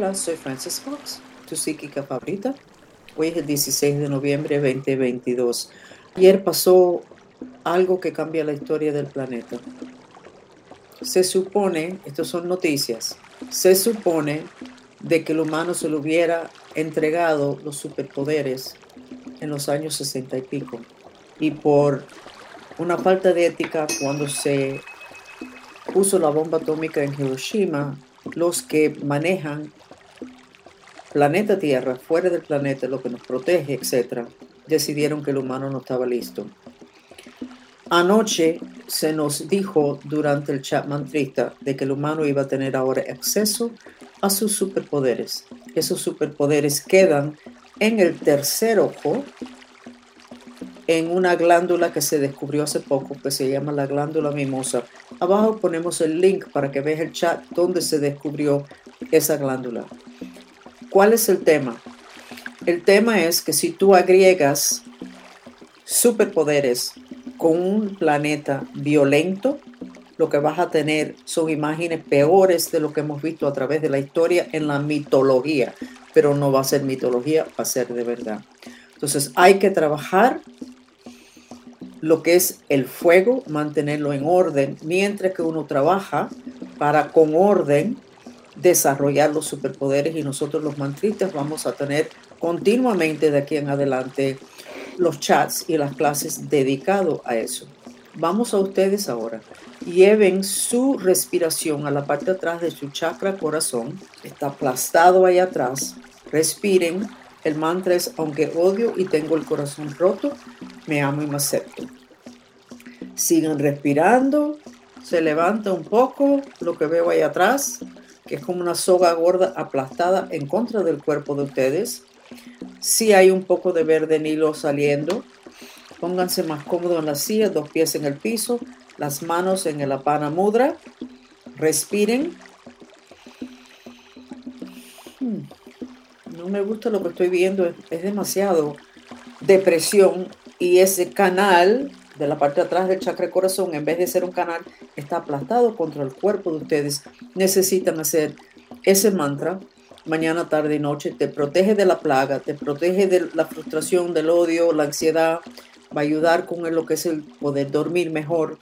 Hola, soy Frances Fox, tu psíquica favorita. Hoy es el 16 de noviembre de 2022. Ayer pasó algo que cambia la historia del planeta. Se supone, estas son noticias, se supone de que el humano se le hubiera entregado los superpoderes en los años 60 y pico. Y por una falta de ética, cuando se puso la bomba atómica en Hiroshima, los que manejan planeta Tierra, fuera del planeta, lo que nos protege, etc., decidieron que el humano no estaba listo. Anoche se nos dijo durante el chat mantrista de que el humano iba a tener ahora acceso a sus superpoderes. Esos superpoderes quedan en el tercer ojo, en una glándula que se descubrió hace poco, que se llama la glándula mimosa. Abajo ponemos el link para que veas el chat donde se descubrió esa glándula. ¿Cuál es el tema? El tema es que si tú agregas superpoderes con un planeta violento, lo que vas a tener son imágenes peores de lo que hemos visto a través de la historia en la mitología, pero no va a ser mitología, va a ser de verdad. Entonces hay que trabajar lo que es el fuego, mantenerlo en orden, mientras que uno trabaja para con orden desarrollar los superpoderes y nosotros los mantristas vamos a tener continuamente de aquí en adelante los chats y las clases dedicados a eso. Vamos a ustedes ahora. Lleven su respiración a la parte de atrás de su chakra corazón. Está aplastado ahí atrás. Respiren. El mantra es, aunque odio y tengo el corazón roto, me amo y me acepto. Sigan respirando. Se levanta un poco lo que veo ahí atrás, que es como una soga gorda aplastada en contra del cuerpo de ustedes. Si hay un poco de verde nilo saliendo, Pónganse más cómodo en la silla, dos pies en el piso, las manos en el apana mudra. Respiren. Hmm. No me gusta lo que estoy viendo, es, demasiado depresión y ese canal de la parte de atrás del chakra corazón, en vez de ser un canal, está aplastado contra el cuerpo de ustedes. Necesitan hacer ese mantra mañana, tarde y noche. Te protege de la plaga, te protege de la frustración, del odio, la ansiedad, va a ayudar con lo que es el poder dormir mejor.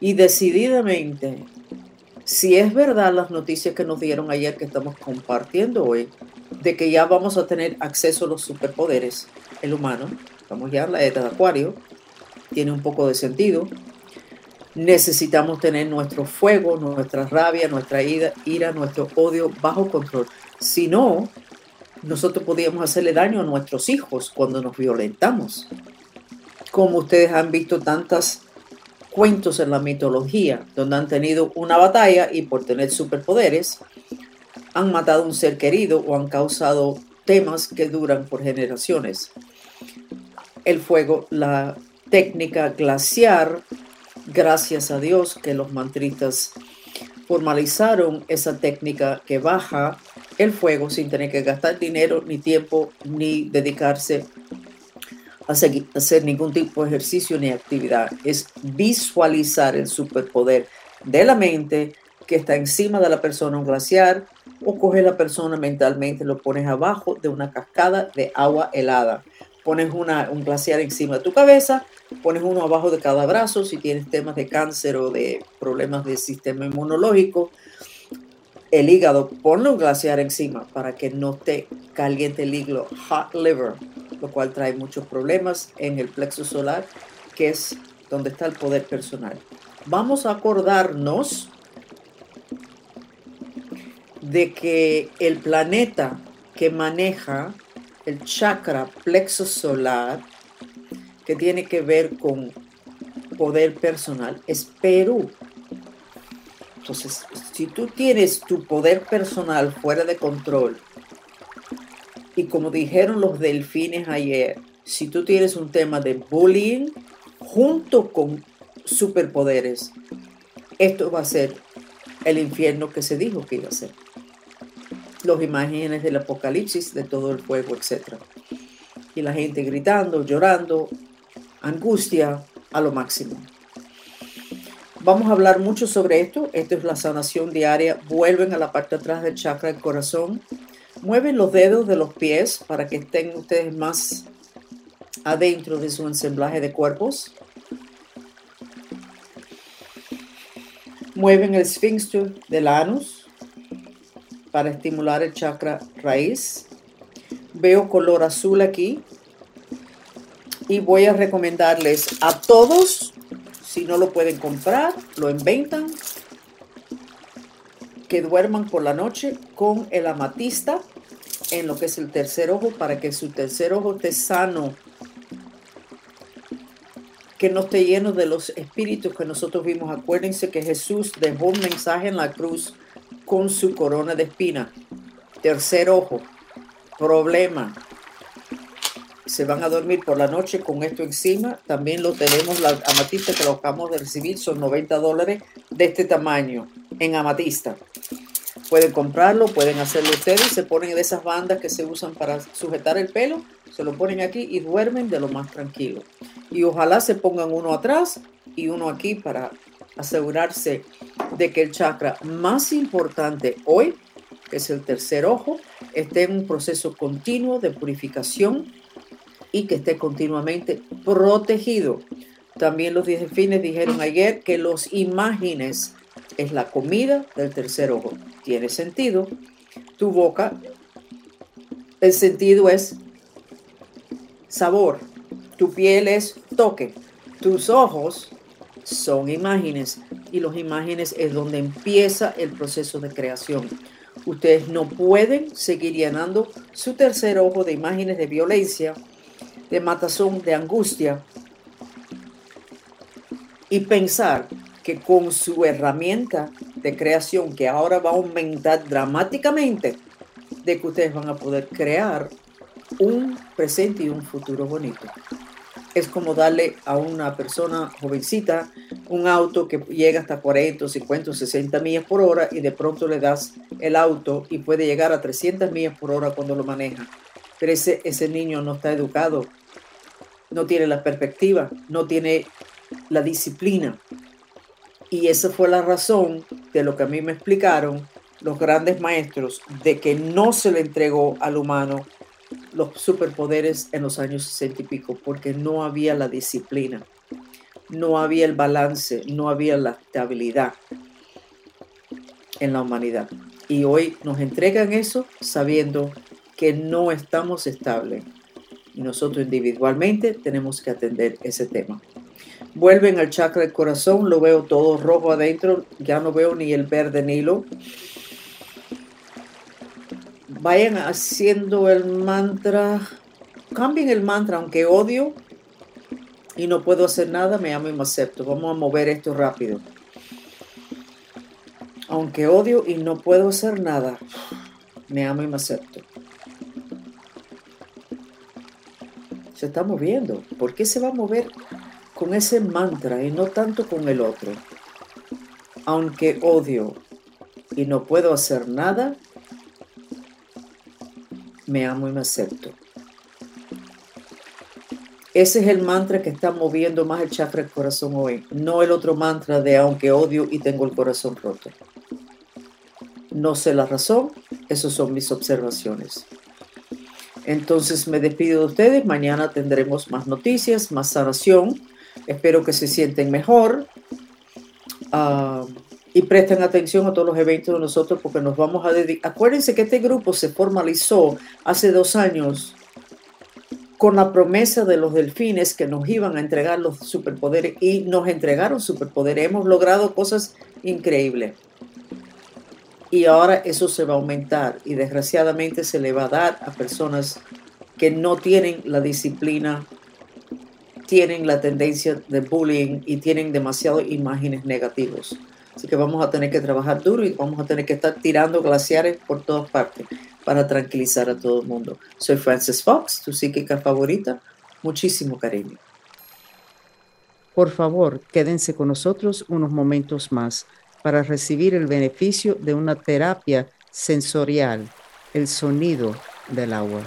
Y decididamente, si es verdad las noticias que nos dieron ayer que estamos compartiendo hoy, de que ya vamos a tener acceso a los superpoderes, el humano, estamos ya en la edad de Acuario, tiene un poco de sentido. Necesitamos tener nuestro fuego, nuestra rabia, nuestra ira, nuestro odio bajo control. Si no, nosotros podríamos hacerle daño a nuestros hijos cuando nos violentamos como ustedes han visto tantos cuentos en la mitología, donde han tenido una batalla y por tener superpoderes han matado a un ser querido o han causado temas que duran por generaciones. El fuego, la técnica glaciar, gracias a Dios que los mantristas formalizaron esa técnica que baja el fuego sin tener que gastar dinero, ni tiempo, ni dedicarse hacer ningún tipo de ejercicio ni actividad. Es visualizar el superpoder de la mente que está encima de la persona, un glaciar, o coges la persona mentalmente, lo pones abajo de una cascada de agua helada. Pones una, un glaciar encima de tu cabeza, pones uno abajo de cada brazo si tienes temas de cáncer o de problemas del sistema inmunológico. El hígado, ponle un glaciar encima para que no te caliente el hígado, hot liver, lo cual trae muchos problemas en el plexo solar, que es donde está el poder personal. Vamos a acordarnos de que el planeta que maneja el chakra plexo solar, que tiene que ver con poder personal, es Perú. Entonces, si tú tienes tu poder personal fuera de control, y como dijeron los delfines ayer, si tú tienes un tema de bullying junto con superpoderes, esto va a ser el infierno que se dijo que iba a ser. Los imágenes del apocalipsis, de todo el fuego, etc. Y la gente gritando, llorando, angustia a lo máximo. Vamos a hablar mucho sobre esto. Esto es la sanación diaria. Vuelven a la parte de atrás del chakra del corazón. Mueven los dedos de los pies para que estén ustedes más adentro de su ensamblaje de cuerpos. Mueven el esfínter del anus para estimular el chakra raíz. Veo color azul aquí. Y voy a recomendarles a todos si no lo pueden comprar, lo inventan. Que duerman por la noche con el amatista en lo que es el tercer ojo para que su tercer ojo esté sano. Que no esté lleno de los espíritus que nosotros vimos. Acuérdense que Jesús dejó un mensaje en la cruz con su corona de espina. Tercer ojo, problema, se van a dormir por la noche con esto encima. También lo tenemos, la amatista que lo acabamos de recibir, son 90 dólares de este tamaño en amatista. Pueden comprarlo, pueden hacerlo ustedes, se ponen de esas bandas que se usan para sujetar el pelo, se lo ponen aquí y duermen de lo más tranquilo. Y ojalá se pongan uno atrás y uno aquí para asegurarse de que el chakra más importante hoy, que es el tercer ojo, esté en un proceso continuo de purificación y que esté continuamente protegido. También los delfines dijeron ayer que los imágenes es la comida del tercer ojo. Tiene sentido. Tu boca, el sentido es sabor. Tu piel es toque. Tus ojos son imágenes y los imágenes es donde empieza el proceso de creación. Ustedes no pueden seguir llenando su tercer ojo de imágenes de violencia, de matazón, de angustia, y pensar que con su herramienta de creación, que ahora va a aumentar dramáticamente, de que ustedes van a poder crear un presente y un futuro bonito. Es como darle a una persona jovencita un auto que llega hasta 40, 50, 60 millas por hora y de pronto le das el auto y puede llegar a 300 millas por hora cuando lo maneja. Pero ese, ese niño no está educado no tiene la perspectiva, no tiene la disciplina. Y esa fue la razón de lo que a mí me explicaron los grandes maestros de que no se le entregó al humano los superpoderes en los años 60 y pico, porque no había la disciplina, no había el balance, no había la estabilidad en la humanidad. Y hoy nos entregan eso sabiendo que no estamos estables y nosotros individualmente tenemos que atender ese tema. Vuelven al chakra del corazón, lo veo todo rojo adentro, ya no veo ni el verde nilo. Vayan haciendo el mantra, cambien el mantra, aunque odio y no puedo hacer nada, me amo y me acepto. Vamos a mover esto rápido. Aunque odio y no puedo hacer nada, me amo y me acepto. Se está moviendo. ¿Por qué se va a mover con ese mantra y no tanto con el otro? Aunque odio y no puedo hacer nada, me amo y me acepto. Ese es el mantra que está moviendo más el chakra del corazón hoy, no el otro mantra de aunque odio y tengo el corazón roto. No sé la razón, esas son mis observaciones. Entonces me despido de ustedes. Mañana tendremos más noticias, más sanación. Espero que se sienten mejor. Ah, y presten atención a todos los eventos de nosotros porque nos vamos a dedicar. Acuérdense que este grupo se formalizó hace dos años con la promesa de los delfines que nos iban a entregar los superpoderes y nos entregaron superpoderes. Hemos logrado cosas increíbles y ahora eso se va a aumentar y desgraciadamente se le va a dar a personas que no tienen la disciplina, tienen la tendencia de bullying y tienen demasiadas imágenes negativas. Así que vamos a tener que trabajar duro y vamos a tener que estar tirando glaciares por todas partes para tranquilizar a todo el mundo. Soy Frances Fox, tu psíquica favorita. Muchísimo cariño. Por favor, quédense con nosotros unos momentos más para recibir el beneficio de una terapia sensorial, el sonido del agua.